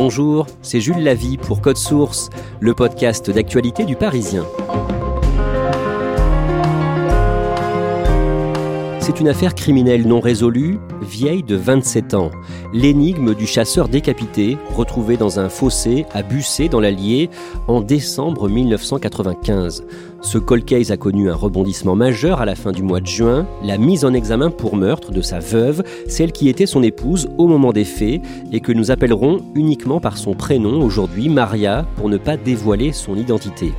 Bonjour, c'est Jules Lavie pour Code Source, le podcast d'actualité du Parisien. C'est une affaire criminelle non résolue, vieille de 27 ans. L'énigme du chasseur décapité, retrouvé dans un fossé à Bussé dans l'Allier en décembre 1995. Ce cold case a connu un rebondissement majeur à la fin du mois de juin, la mise en examen pour meurtre de sa veuve, celle qui était son épouse au moment des faits et que nous appellerons uniquement par son prénom aujourd'hui, Maria, pour ne pas dévoiler son identité.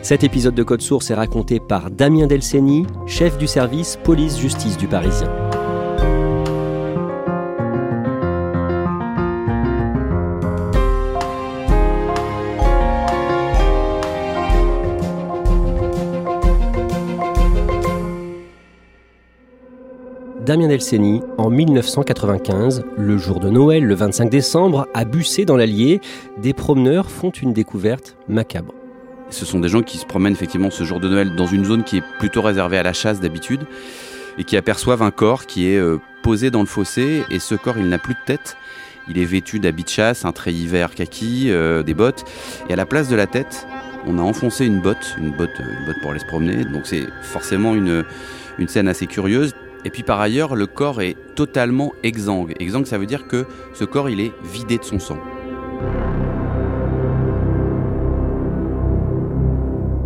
Cet épisode de Code Source est raconté par Damien Delceni, chef du service police-justice du Parisien. Damien Delceni, en 1995, le jour de Noël, le 25 décembre, à Bussé dans l'Allier, des promeneurs font une découverte macabre. Ce sont des gens qui se promènent effectivement ce jour de Noël dans une zone qui est plutôt réservée à la chasse d'habitude et qui aperçoivent un corps qui est euh, posé dans le fossé et ce corps il n'a plus de tête. Il est vêtu d'habits de chasse, un treillis vert kaki, euh, des bottes et à la place de la tête, on a enfoncé une botte, une botte, une botte pour aller se promener. Donc c'est forcément une, une scène assez curieuse. Et puis par ailleurs, le corps est totalement exsangue. Exsangue, ça veut dire que ce corps, il est vidé de son sang.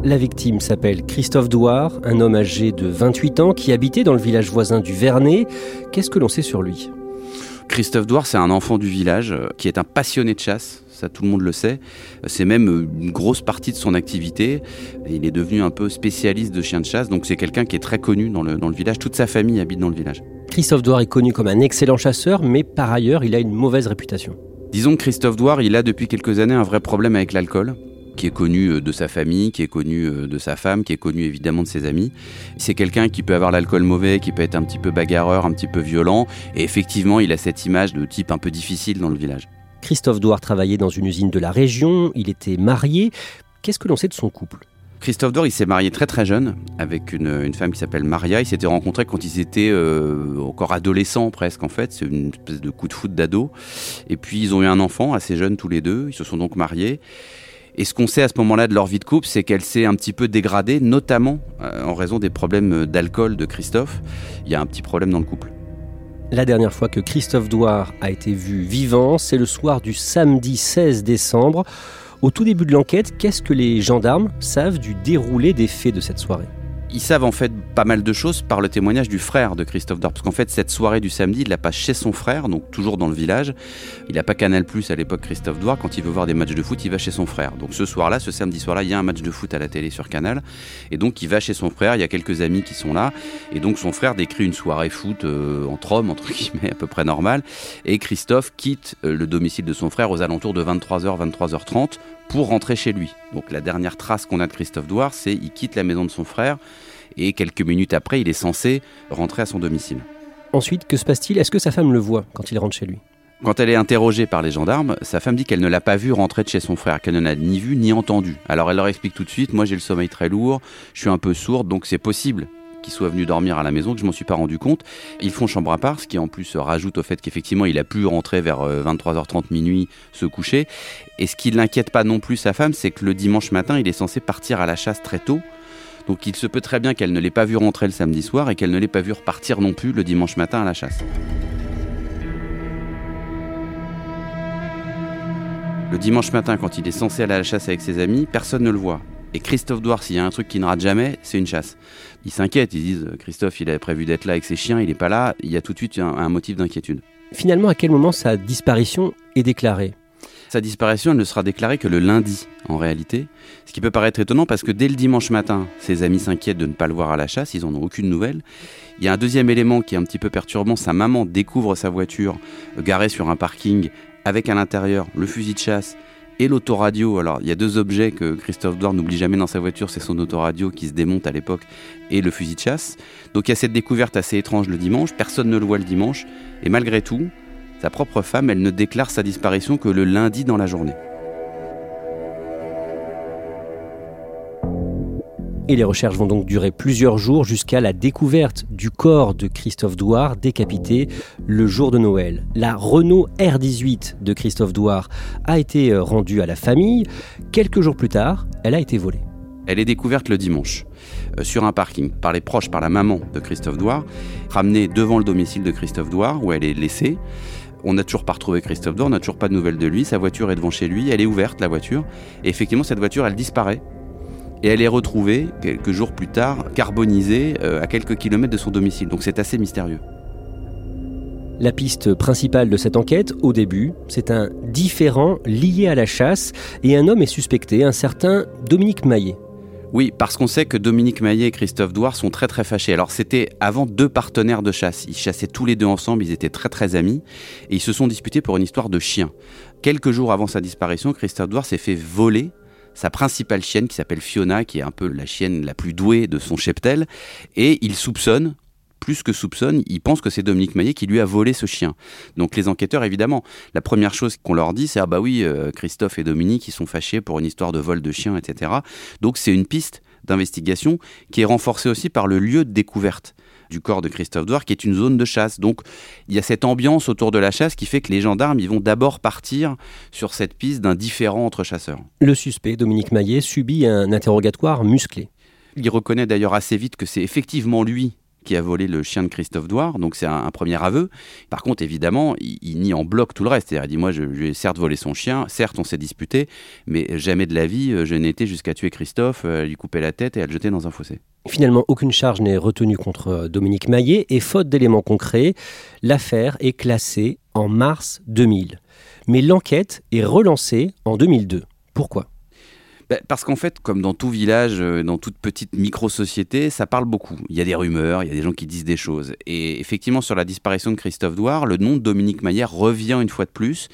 La victime s'appelle Christophe Douard, un homme âgé de 28 ans qui habitait dans le village voisin du Vernet. Qu'est-ce que l'on sait sur lui? Christophe Douard, c'est un enfant du village euh, qui est un passionné de chasse. Ça, tout le monde le sait. C'est même euh, une grosse partie de son activité. Il est devenu un peu spécialiste de chiens de chasse, donc c'est quelqu'un qui est très connu dans le, dans le village. Toute sa famille habite dans le village. Christophe Douard est connu comme un excellent chasseur, mais par ailleurs, il a une mauvaise réputation. Disons que Christophe Douard, il a depuis quelques années un vrai problème avec l'alcool qui est connu euh, de sa famille, qui est connu euh, de sa femme, qui est connu évidemment de ses amis. C'est quelqu'un qui peut avoir l'alcool mauvais, qui peut être un petit peu bagarreur, un petit peu violent, et effectivement, il a cette image de type un peu difficile dans le village. Christophe Douard travaillait dans une usine de la région, il était marié. Qu'est-ce que l'on sait de son couple? Christophe Douard, il s'est marié très très jeune avec une, femme qui s'appelle Maria. Ils s'étaient rencontrés quand ils étaient euh, encore adolescents presque en fait. C'est une espèce de coup de foot d'ado. Et puis ils ont eu un enfant assez jeune tous les deux. Ils se sont donc mariés. Et ce qu'on sait à ce moment-là de leur vie de couple, c'est qu'elle s'est un petit peu dégradée, notamment euh, en raison des problèmes d'alcool de Christophe. Il y a un petit problème dans le couple. La dernière fois que Christophe Douard a été vu vivant, c'est le soir du samedi 16 décembre. Au tout début de l'enquête, qu'est-ce que les gendarmes savent du déroulé des faits de cette soirée? Ils savent en fait pas mal de choses par le témoignage du frère de Christophe Dor. Parce qu'en fait, cette soirée du samedi, il l'a pas chez son frère, donc toujours dans le village. Il n'a pas Canal Plus à l'époque, Christophe Douard. Quand il veut voir des matchs de foot, il va chez son frère. Donc ce soir-là, ce samedi soir-là, il y a un match de foot à la télé sur Canal. Et donc il va chez son frère. Il y a quelques amis qui sont là. Et donc son frère décrit une soirée foot euh, entre hommes, entre guillemets, à peu près normale. Et Christophe quitte euh, le domicile de son frère aux alentours de 23h, 23h30 pour rentrer chez lui. Donc la dernière trace qu'on a de Christophe Douard, c'est il quitte la maison de son frère et quelques minutes après, il est censé rentrer à son domicile. Ensuite, que se passe-t-il? Est-ce que sa femme le voit quand il rentre chez lui? Quand elle est interrogée par les gendarmes, sa femme dit qu'elle ne l'a pas vu rentrer de chez son frère, qu'elle ne l'a ni vu ni entendu. Alors elle leur explique tout de suite, moi j'ai le sommeil très lourd, je suis un peu sourde, donc c'est possible qu'il soit venu dormir à la maison, que je m'en suis pas rendu compte. Ils font chambre à part, ce qui en plus rajoute au fait qu'effectivement il a pu rentrer vers 23h30 euh, minuit se coucher. Et ce qui l'inquiète pas non plus sa femme, c'est que le dimanche matin, il est censé partir à la chasse très tôt. Donc il se peut très bien qu'elle ne l'ait pas vu rentrer le samedi soir et qu'elle ne l'ait pas vu repartir non plus le dimanche matin à la chasse. Le dimanche matin, quand il est censé aller à la chasse avec ses amis, personne ne le voit. Et Christophe Douard, s'il y a un truc qui ne rate jamais, c'est une chasse. Ils s'inquiètent, ils disent Christophe, il avait prévu d'être là avec ses chiens, il n'est pas là, il y a tout de suite un, un motif d'inquiétude. Finalement, à quel moment sa disparition est déclarée? Sa disparition, elle ne sera déclarée que le lundi, en réalité. Ce qui peut paraître étonnant parce que dès le dimanche matin, ses amis s'inquiètent de ne pas le voir à la chasse, ils n'en ont aucune nouvelle. Il y a un deuxième élément qui est un petit peu perturbant, sa maman découvre sa voiture garée sur un parking avec à l'intérieur le fusil de chasse et l'autoradio. Alors, il y a deux objets que Christophe Douard n'oublie jamais dans sa voiture, c'est son autoradio qui se démonte à l'époque et le fusil de chasse. Donc, il y a cette découverte assez étrange le dimanche, personne ne le voit le dimanche, et malgré tout, sa propre femme, elle ne déclare sa disparition que le lundi dans la journée. Et les recherches vont donc durer plusieurs jours jusqu'à la découverte du corps de Christophe Douard décapité le jour de Noël. La Renault R18 de Christophe Douard a été euh, rendue à la famille. Quelques jours plus tard, elle a été volée. Elle est découverte le dimanche euh, sur un parking par les proches, par la maman de Christophe Douard, ramenée devant le domicile de Christophe Douard où elle est laissée. On n'a toujours pas retrouvé Christophe Douard, on n'a toujours pas de nouvelles de lui. Sa voiture est devant chez lui, elle est ouverte la voiture. Et effectivement, cette voiture, elle disparaît et elle est retrouvée quelques jours plus tard carbonisée euh, à quelques kilomètres de son domicile. Donc c'est assez mystérieux. La piste principale de cette enquête, au début, c'est un différent lié à la chasse et un homme est suspecté, un certain Dominique Maillet. Oui, parce qu'on sait que Dominique Maillet et Christophe Douard sont très très fâchés. Alors c'était avant deux partenaires de chasse. Ils chassaient tous les deux ensemble, ils étaient très très amis et ils se sont disputés pour une histoire de chien. Quelques jours avant sa disparition, Christophe Douard s'est fait voler sa principale chienne qui s'appelle Fiona, qui est un peu la chienne la plus douée de son cheptel, et il soupçonne plus que soupçonne, il pense que c'est Dominique Maillet qui lui a volé ce chien. Donc les enquêteurs, évidemment, la première chose qu'on leur dit, c'est ah bah oui, euh, Christophe et Dominique, ils sont fâchés pour une histoire de vol de chien, etc. Donc c'est une piste d'investigation qui est renforcée aussi par le lieu de découverte du corps de Christophe Douard, qui est une zone de chasse. Donc il y a cette ambiance autour de la chasse qui fait que les gendarmes ils vont d'abord partir sur cette piste d'un différent entre chasseurs. Le suspect, Dominique Maillet, subit un interrogatoire musclé. Il reconnaît d'ailleurs assez vite que c'est effectivement lui qui a volé le chien de Christophe Douard, donc c'est un, premier aveu. Par contre, évidemment, il, nie en bloc tout le reste. Il dit Moi, je, lui certes volé son chien, certes, on s'est disputé, mais jamais de la vie, euh, je n'ai été jusqu'à tuer Christophe, euh, lui couper la tête et à le jeter dans un fossé. Finalement, aucune charge n'est retenue contre euh, Dominique Maillet et faute d'éléments concrets, l'affaire est classée en mars 2000. Mais l'enquête est relancée en 2002. Pourquoi? Bah, parce qu'en fait, comme dans tout village, euh, dans toute petite micro-société, ça parle beaucoup. Il y a des rumeurs, il y a des gens qui disent des choses. Et effectivement, sur la disparition de Christophe Douard, le nom de Dominique Maillet revient une fois de plus.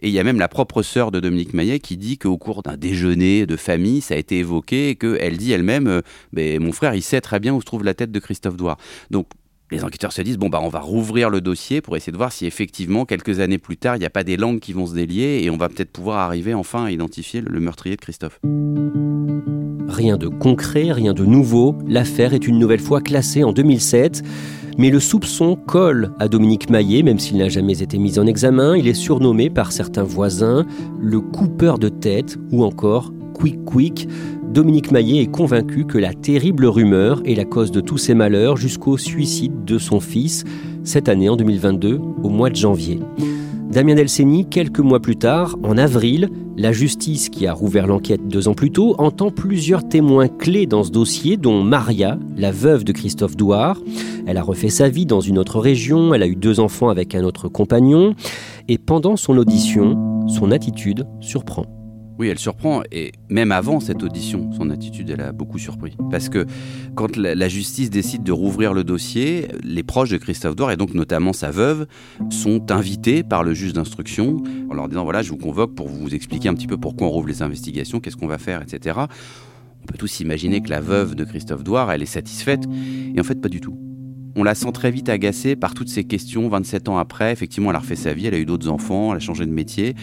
Et il y a même la propre sœur de Dominique Maillet qui dit qu'au cours d'un déjeuner de famille, ça a été évoqué et qu'elle dit elle-même euh, ben, Mon frère, il sait très bien où se trouve la tête de Christophe Douard. Donc, les enquêteurs se disent bon bah on va rouvrir le dossier pour essayer de voir si effectivement quelques années plus tard il n'y a pas des langues qui vont se délier et on va peut-être pouvoir arriver enfin à identifier le meurtrier de Christophe. Rien de concret, rien de nouveau. L'affaire est une nouvelle fois classée en 2007. Mais le soupçon colle à Dominique Maillet, même s'il n'a jamais été mis en examen. Il est surnommé par certains voisins le coupeur de tête ou encore Quick Quick. Dominique Maillet est convaincu que la terrible rumeur est la cause de tous ses malheurs jusqu'au suicide de son fils, cette année en 2022, au mois de janvier. Damien Delceni, quelques mois plus tard, en avril, la justice, qui a rouvert l'enquête deux ans plus tôt, entend plusieurs témoins clés dans ce dossier, dont Maria, la veuve de Christophe Douard. Elle a refait sa vie dans une autre région, elle a eu deux enfants avec un autre compagnon, et pendant son audition, son attitude surprend. Oui, elle surprend, et même avant cette audition, son attitude, elle a beaucoup surpris. Parce que quand la, justice décide de rouvrir le dossier, les proches de Christophe Douard, et donc notamment sa veuve, sont invités par le juge d'instruction en leur disant, voilà, je vous convoque pour vous expliquer un petit peu pourquoi on rouvre les investigations, qu'est-ce qu'on va faire, etc. On peut tous imaginer que la veuve de Christophe Douard, elle est satisfaite, et en fait pas du tout. On la sent très vite agacée par toutes ces questions 27 ans après. Effectivement, elle a refait sa vie, elle a eu d'autres enfants, elle a changé de métier.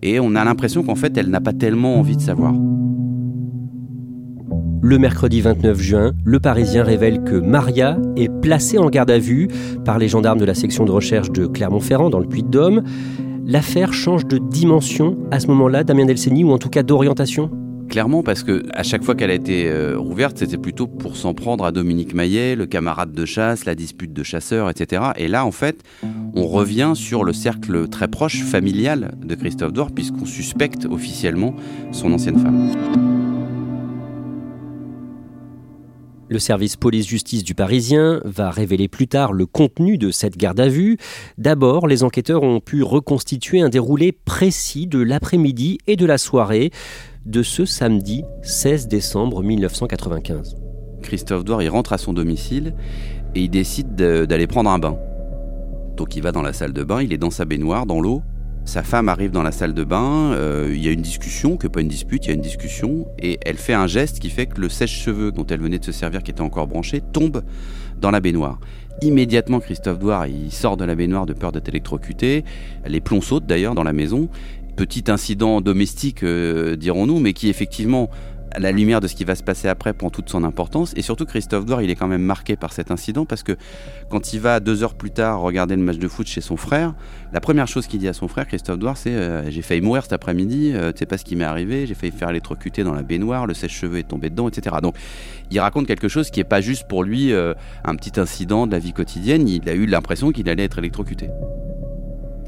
Et on a l'impression qu'en fait, elle n'a pas tellement envie de savoir. Le mercredi 29 juin, Le Parisien révèle que Maria est placée en garde à vue par les gendarmes de la section de recherche de Clermont-Ferrand dans le Puy-de-Dôme. L'affaire change de dimension à ce moment-là, Damien Delceni, ou en tout cas d'orientation? Clairement, parce que à chaque fois qu'elle a été euh, rouverte, c'était plutôt pour s'en prendre à Dominique Maillet, le camarade de chasse, la dispute de chasseurs, etc. Et là, en fait, on revient sur le cercle très proche, familial de Christophe Dor, puisqu'on suspecte officiellement son ancienne femme. Le service police-justice du Parisien va révéler plus tard le contenu de cette garde à vue. D'abord, les enquêteurs ont pu reconstituer un déroulé précis de l'après-midi et de la soirée de ce samedi 16 décembre 1995. Christophe Douard, il rentre à son domicile et il décide d'aller prendre un bain. Donc il va dans la salle de bain, il est dans sa baignoire, dans l'eau. Sa femme arrive dans la salle de bain, euh, il y a une discussion, que pas une dispute, il y a une discussion, et elle fait un geste qui fait que le sèche-cheveux dont elle venait de se servir, qui était encore branché, tombe dans la baignoire. Immédiatement, Christophe Douard, il sort de la baignoire de peur d'être électrocuté. Les plombs sautent d'ailleurs dans la maison. Petit incident domestique, euh, dirons-nous, mais qui effectivement à la lumière de ce qui va se passer après prend toute son importance. Et surtout, Christophe Douard, il est quand même marqué par cet incident parce que quand il va deux heures plus tard regarder le match de foot chez son frère, la première chose qu'il dit à son frère, Christophe Douard, c'est euh, J'ai failli mourir cet après-midi, euh, tu sais pas ce qui m'est arrivé, j'ai failli faire électrocuter dans la baignoire, le sèche-cheveux est tombé dedans, etc. Donc il raconte quelque chose qui n'est pas juste pour lui un petit incident de la vie quotidienne, il a eu l'impression qu'il allait être électrocuté.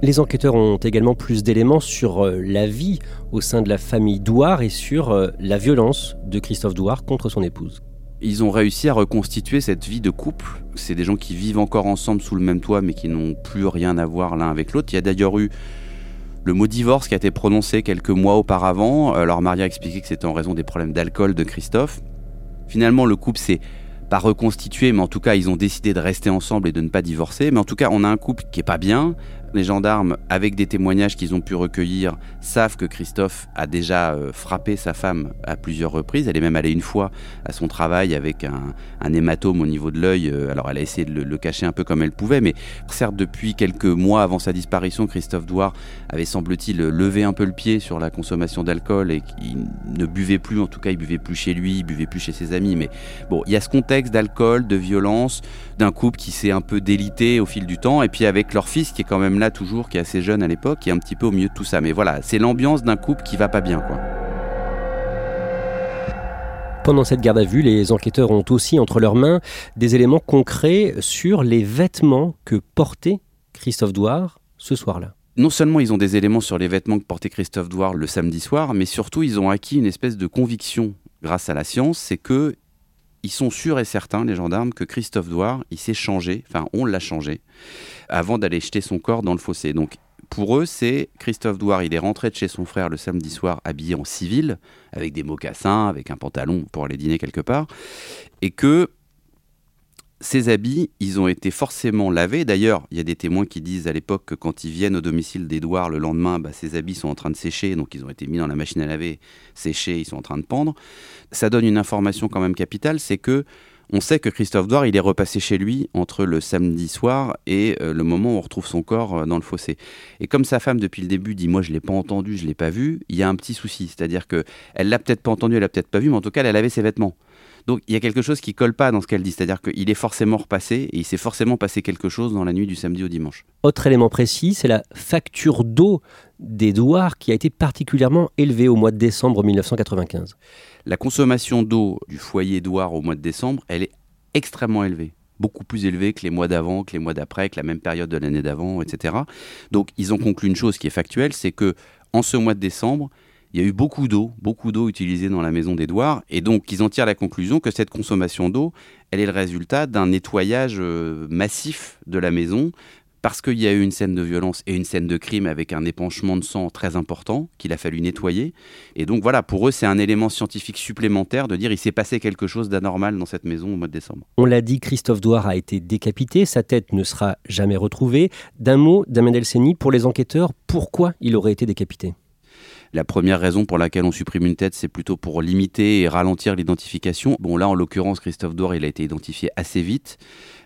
Les enquêteurs ont également plus d'éléments sur euh, la vie au sein de la famille Douard et sur euh, la violence de Christophe Douard contre son épouse. Ils ont réussi à reconstituer cette vie de couple. C'est des gens qui vivent encore ensemble sous le même toit mais qui n'ont plus rien à voir l'un avec l'autre. Il y a d'ailleurs eu le mot divorce qui a été prononcé quelques mois auparavant. Alors Maria a expliqué que c'était en raison des problèmes d'alcool de Christophe. Finalement, le couple s'est pas reconstitué, mais en tout cas, ils ont décidé de rester ensemble et de ne pas divorcer. Mais en tout cas, on a un couple qui est pas bien, les gendarmes, avec des témoignages qu'ils ont pu recueillir, savent que Christophe a déjà euh, frappé sa femme à plusieurs reprises. Elle est même allée une fois à son travail avec un, hématome au niveau de l'œil. Euh, alors elle a essayé de le, cacher un peu comme elle pouvait, mais certes depuis quelques mois avant sa disparition, Christophe Douard avait semble-t-il levé un peu le pied sur la consommation d'alcool et qu'il ne buvait plus, en tout cas il buvait plus chez lui, il buvait plus chez ses amis. Mais bon, il y a ce contexte d'alcool, de violence, d'un couple qui s'est un peu délité au fil du temps, et puis avec leur fils qui est quand même là toujours, qui est assez jeune à l'époque, qui est un petit peu au milieu de tout ça. Mais voilà, c'est l'ambiance d'un couple qui va pas bien, quoi. Pendant cette garde à vue, les enquêteurs ont aussi entre leurs mains des éléments concrets sur les vêtements que portait Christophe Douard ce soir-là. Non seulement ils ont des éléments sur les vêtements que portait Christophe Douard le samedi soir, mais surtout ils ont acquis une espèce de conviction grâce à la science, c'est que ils sont sûrs et certains, les gendarmes, que Christophe Douard, il s'est changé, enfin on l'a changé, avant d'aller jeter son corps dans le fossé. Donc pour eux, c'est Christophe Douard, il est rentré de chez son frère le samedi soir habillé en civil, avec des mocassins, avec un pantalon pour aller dîner quelque part, et que ces habits, ils ont été forcément lavés. D'ailleurs, il y a des témoins qui disent à l'époque que quand ils viennent au domicile d'Edouard le lendemain, bah, ces habits sont en train de sécher, donc ils ont été mis dans la machine à laver, séchés, ils sont en train de pendre. Ça donne une information quand même capitale, c'est que on sait que Christophe Douard, il est repassé chez lui entre le samedi soir et euh, le moment où on retrouve son corps euh, dans le fossé. Et comme sa femme depuis le début dit moi je l'ai pas entendu, je l'ai pas vu, il y a un petit souci, c'est-à-dire que elle l'a peut-être pas entendu, elle l'a peut-être pas vu, mais en tout cas elle avait ses vêtements. Donc il y a quelque chose qui colle pas dans ce qu'elle dit, c'est-à-dire qu'il est forcément repassé et il s'est forcément passé quelque chose dans la nuit du samedi au dimanche. Autre élément précis, c'est la facture d'eau d'Edouard qui a été particulièrement élevée au mois de décembre 1995. La consommation d'eau du foyer Edouard au mois de décembre, elle est extrêmement élevée beaucoup plus élevée que les mois d'avant, que les mois d'après, que la même période de l'année d'avant, etc. Donc ils ont conclu une chose qui est factuelle, c'est que en ce mois de décembre, il y a eu beaucoup d'eau, beaucoup d'eau utilisée dans la maison d'Edouard, et donc ils en tirent la conclusion que cette consommation d'eau, elle est le résultat d'un nettoyage euh, massif de la maison, parce qu'il y a eu une scène de violence et une scène de crime avec un épanchement de sang très important qu'il a fallu nettoyer. Et donc voilà, pour eux, c'est un élément scientifique supplémentaire de dire il s'est passé quelque chose d'anormal dans cette maison au mois de décembre. On l'a dit, Christophe Douard a été décapité, sa tête ne sera jamais retrouvée. D'un mot, Damien Delceni, pour les enquêteurs, pourquoi il aurait été décapité? La première raison pour laquelle on supprime une tête, c'est plutôt pour limiter et ralentir l'identification. Bon, là, en l'occurrence, Christophe Dor, il a été identifié assez vite.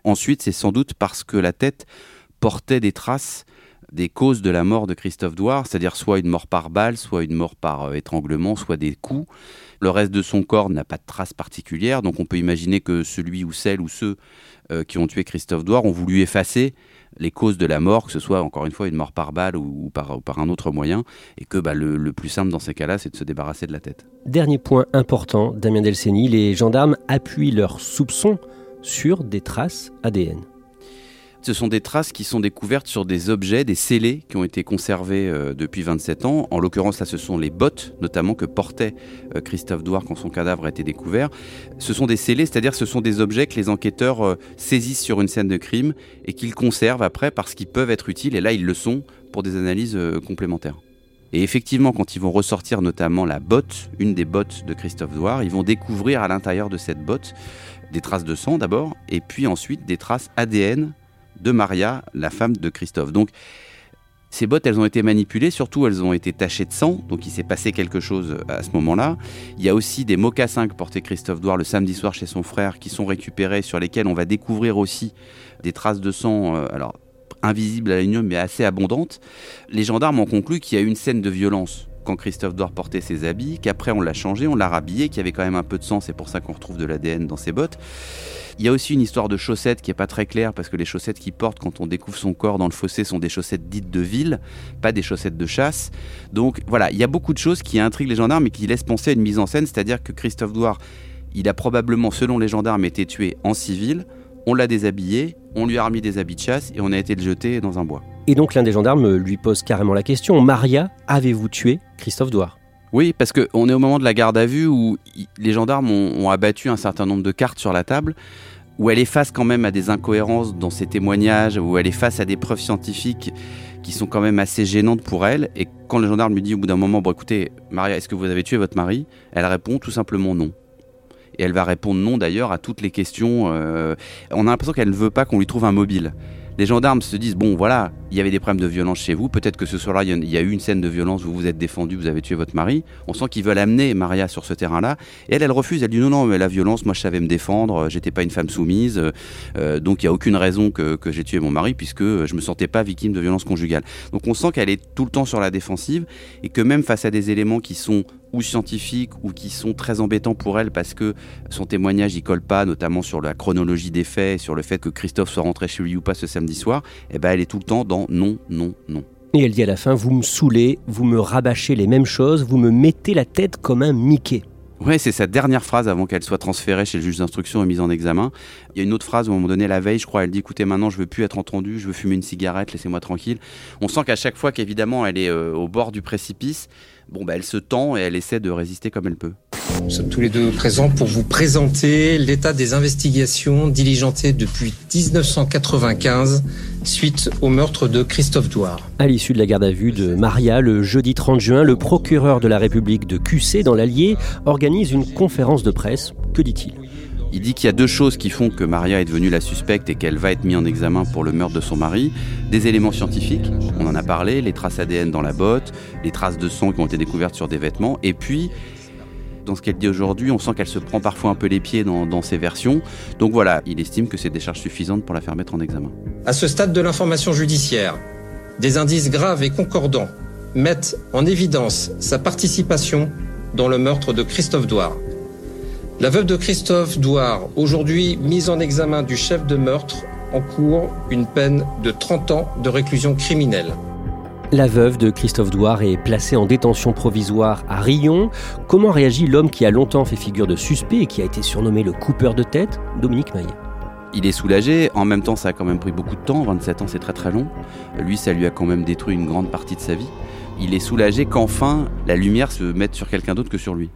Ensuite, c'est sans doute parce que la tête portait des traces des causes de la mort de Christophe Douard, c'est-à-dire soit une mort par balle, soit une mort par euh, étranglement, soit des coups. Le reste de son corps n'a pas de traces particulières, donc on peut imaginer que celui ou celle ou ceux euh, qui ont tué Christophe Douard ont voulu effacer les causes de la mort, que ce soit encore une fois une mort par balle ou, par, un autre moyen, et que bah, le, plus simple dans ces cas-là, c'est de se débarrasser de la tête. Dernier point important, Damien Delceni, les gendarmes appuient leurs soupçons sur des traces ADN. Ce sont des traces qui sont découvertes sur des objets, des scellés qui ont été conservés euh, depuis 27 ans. En l'occurrence, là, ce sont les bottes, notamment, que portait euh, Christophe Douard quand son cadavre a été découvert. Ce sont des scellés, c'est-à-dire ce sont des objets que les enquêteurs euh, saisissent sur une scène de crime et qu'ils conservent après parce qu'ils peuvent être utiles, et là, ils le sont pour des analyses complémentaires. Et effectivement, quand ils vont ressortir notamment la botte, une des bottes de Christophe Douard, ils vont découvrir à l'intérieur de cette botte des traces de sang d'abord, et puis ensuite des traces ADN de Maria, la femme de Christophe. Donc, ces bottes, elles ont été manipulées, surtout elles ont été tachées de sang, donc il s'est passé quelque chose à ce moment-là. Il y a aussi des mocassins que portait Christophe Douard le samedi soir chez son frère qui sont récupérés, sur lesquels on va découvrir aussi des traces de sang, euh, alors invisibles à ligne, mais assez abondantes. Les gendarmes ont conclu qu'il y a eu une scène de violence quand Christophe Douard portait ses habits, qu'après on l'a changé, on l'a rhabillé, qu'il y avait quand même un peu de sang, c'est pour ça qu'on retrouve de l'ADN dans ses bottes. Il y a aussi une histoire de chaussettes qui est pas très claire parce que les chaussettes qu'il porte quand on découvre son corps dans le fossé sont des chaussettes dites de ville, pas des chaussettes de chasse. Donc voilà, il y a beaucoup de choses qui intriguent les gendarmes et qui laissent penser à une mise en scène, c'est-à-dire que Christophe Douard, il a probablement, selon les gendarmes, été tué en civil, on l'a déshabillé, on lui a remis des habits de chasse et on a été le jeter dans un bois. Et donc l'un des gendarmes lui pose carrément la question Maria, avez-vous tué Christophe Douard? Oui, parce qu'on est au moment de la garde à vue où les gendarmes ont, abattu un certain nombre de cartes sur la table, où elle est face quand même à des incohérences dans ses témoignages, où elle est face à des preuves scientifiques qui sont quand même assez gênantes pour elle. Et quand le gendarme lui dit au bout d'un moment, écoutez, Maria, est-ce que vous avez tué votre mari? Elle répond tout simplement non. Et elle va répondre non d'ailleurs à toutes les questions. Euh, on a l'impression qu'elle ne veut pas qu'on lui trouve un mobile les gendarmes se disent bon voilà, il y avait des problèmes de violence chez vous, peut-être que ce soir-là il y a eu une scène de violence, vous vous êtes défendu, vous avez tué votre mari. On sent qu'ils veulent amener Maria sur ce terrain-là, et elle, elle refuse. Elle dit non non, mais la violence, moi je savais me défendre, j'étais pas une femme soumise, euh, donc il y a aucune raison que, que j'ai tué mon mari puisque je me sentais pas victime de violence conjugale. Donc on sent qu'elle est tout le temps sur la défensive et que même face à des éléments qui sont ou scientifiques ou qui sont très embêtants pour elle parce que son témoignage y colle pas, notamment sur la chronologie des faits, sur le fait que Christophe soit rentré chez lui ou pas ce samedi soir, et eh ben elle est tout le temps dans non, non, non. Et elle dit à la fin, vous me saoulez, vous me rabâchez les mêmes choses, vous me mettez la tête comme un Mickey. Ouais, c'est sa dernière phrase avant qu'elle soit transférée chez le juge d'instruction et mise en examen. Il y a une autre phrase où, à un moment donné, la veille, je crois, elle dit écoutez, maintenant, je veux plus être entendue, je veux fumer une cigarette, laissez-moi tranquille. On sent qu'à chaque fois qu'évidemment, elle est euh, au bord du précipice, bon, bah, elle se tend et elle essaie de résister comme elle peut. Nous sommes tous les deux présents pour vous présenter l'état des investigations diligentées depuis 1995 suite au meurtre de Christophe Douard. À l'issue de la garde à vue de Maria, le jeudi 30 juin, le procureur de la République de QC dans l'Allier organise une conférence de presse. Que dit-il? Il dit qu'il y a deux choses qui font que Maria est devenue la suspecte et qu'elle va être mise en examen pour le meurtre de son mari. Des éléments scientifiques, on en a parlé, les traces ADN dans la botte, les traces de sang qui ont été découvertes sur des vêtements, et puis dans ce qu'elle dit aujourd'hui, on sent qu'elle se prend parfois un peu les pieds dans, ses versions. Donc voilà, il estime que c'est des charges suffisantes pour la faire mettre en examen. À ce stade de l'information judiciaire, des indices graves et concordants mettent en évidence sa participation dans le meurtre de Christophe Douard. La veuve de Christophe Douard, aujourd'hui mise en examen du chef de meurtre, encourt une peine de 30 ans de réclusion criminelle. La veuve de Christophe Douard est placée en détention provisoire à Rion. Comment réagit l'homme qui a longtemps fait figure de suspect et qui a été surnommé le coupeur de tête, Dominique Maillet? Il est soulagé, en même temps ça a quand même pris beaucoup de temps, 27 ans c'est très très long. Lui ça lui a quand même détruit une grande partie de sa vie. Il est soulagé qu'enfin la lumière se mette sur quelqu'un d'autre que sur lui.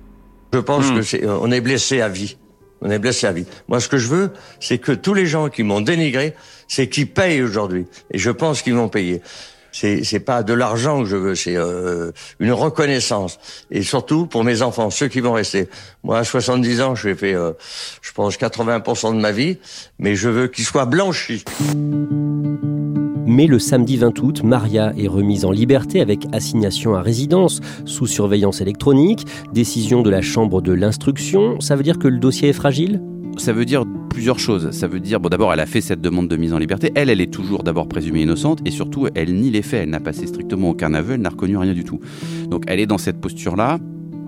Je pense hmm. que c'est, on est blessé à vie. On est blessé à vie. Moi, ce que je veux, c'est que tous les gens qui m'ont dénigré, c'est qu'ils payent aujourd'hui. Et je pense qu'ils vont payer. C'est, c'est pas de l'argent que je veux, c'est euh, une reconnaissance. Et surtout pour mes enfants, ceux qui vont rester. Moi, à 70 ans, j'ai fait, euh, je pense, 80% de ma vie, mais je veux qu'ils soient blanchis. Mais le samedi 20 août, Maria est remise en liberté avec assignation à résidence sous surveillance électronique, décision de la Chambre de l'instruction. Ça veut dire que le dossier est fragile? Ça veut dire plusieurs choses. Ça veut dire, bon, d'abord, elle a fait cette demande de mise en liberté. Elle, elle est toujours d'abord présumée innocente et surtout, elle nie les faits. Elle n'a passé strictement aucun aveu, elle n'a reconnu rien du tout. Donc, elle est dans cette posture-là.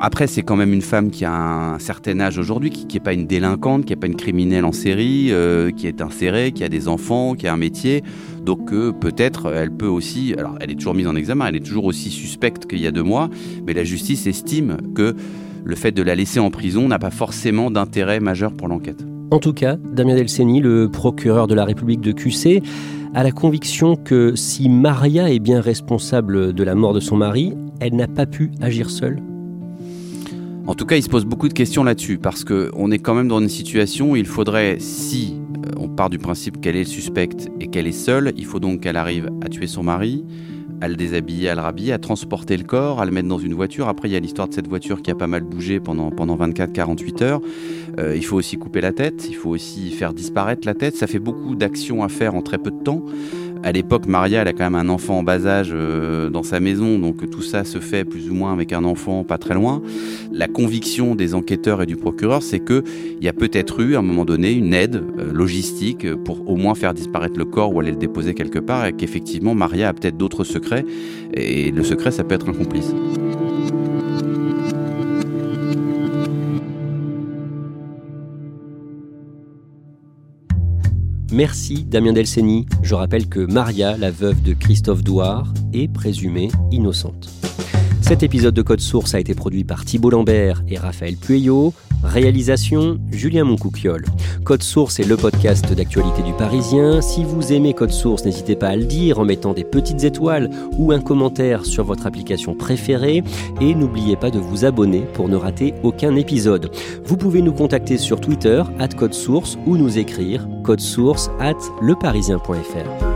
Après, c'est quand même une femme qui a un certain âge aujourd'hui, qui n'est pas une délinquante, qui n'est pas une criminelle en série, euh, qui est insérée, qui a des enfants, qui a un métier. Donc euh, peut-être elle peut aussi, alors elle est toujours mise en examen, elle est toujours aussi suspecte qu'il y a deux mois, mais la justice estime que le fait de la laisser en prison n'a pas forcément d'intérêt majeur pour l'enquête. En tout cas, Damien Delceni, le procureur de la République de QC, à la conviction que si Maria est bien responsable de la mort de son mari, elle n'a pas pu agir seule en tout cas, il se pose beaucoup de questions là-dessus, parce qu'on est quand même dans une situation où il faudrait, si euh, on part du principe qu'elle est suspecte et qu'elle est seule, il faut donc qu'elle arrive à tuer son mari, à le déshabiller, à le rhabiller, à transporter le corps, à le mettre dans une voiture. Après, il y a l'histoire de cette voiture qui a pas mal bougé pendant, pendant 24-48 heures. Euh, il faut aussi couper la tête, il faut aussi faire disparaître la tête. Ça fait beaucoup d'actions à faire en très peu de temps. À l'époque, Maria, elle a quand même un enfant en bas âge euh, dans sa maison, donc tout ça se fait plus ou moins avec un enfant pas très loin. La conviction des enquêteurs et du procureur, c'est qu'il y a peut-être eu à un moment donné une aide euh, logistique pour au moins faire disparaître le corps ou aller le déposer quelque part, et qu'effectivement Maria a peut-être d'autres secrets, et le secret, ça peut être un complice. Merci Damien Delceni. Je rappelle que Maria, la veuve de Christophe Douard, est présumée innocente. Cet épisode de Code Source a été produit par Thibault Lambert et Raphaël Pueyo. Réalisation Julien Moncouquiole. Code Source est le podcast d'actualité du Parisien. Si vous aimez Code Source, n'hésitez pas à le dire en mettant des petites étoiles ou un commentaire sur votre application préférée. Et n'oubliez pas de vous abonner pour ne rater aucun épisode. Vous pouvez nous contacter sur Twitter, at Code Source, ou nous écrire source at leparisien.fr.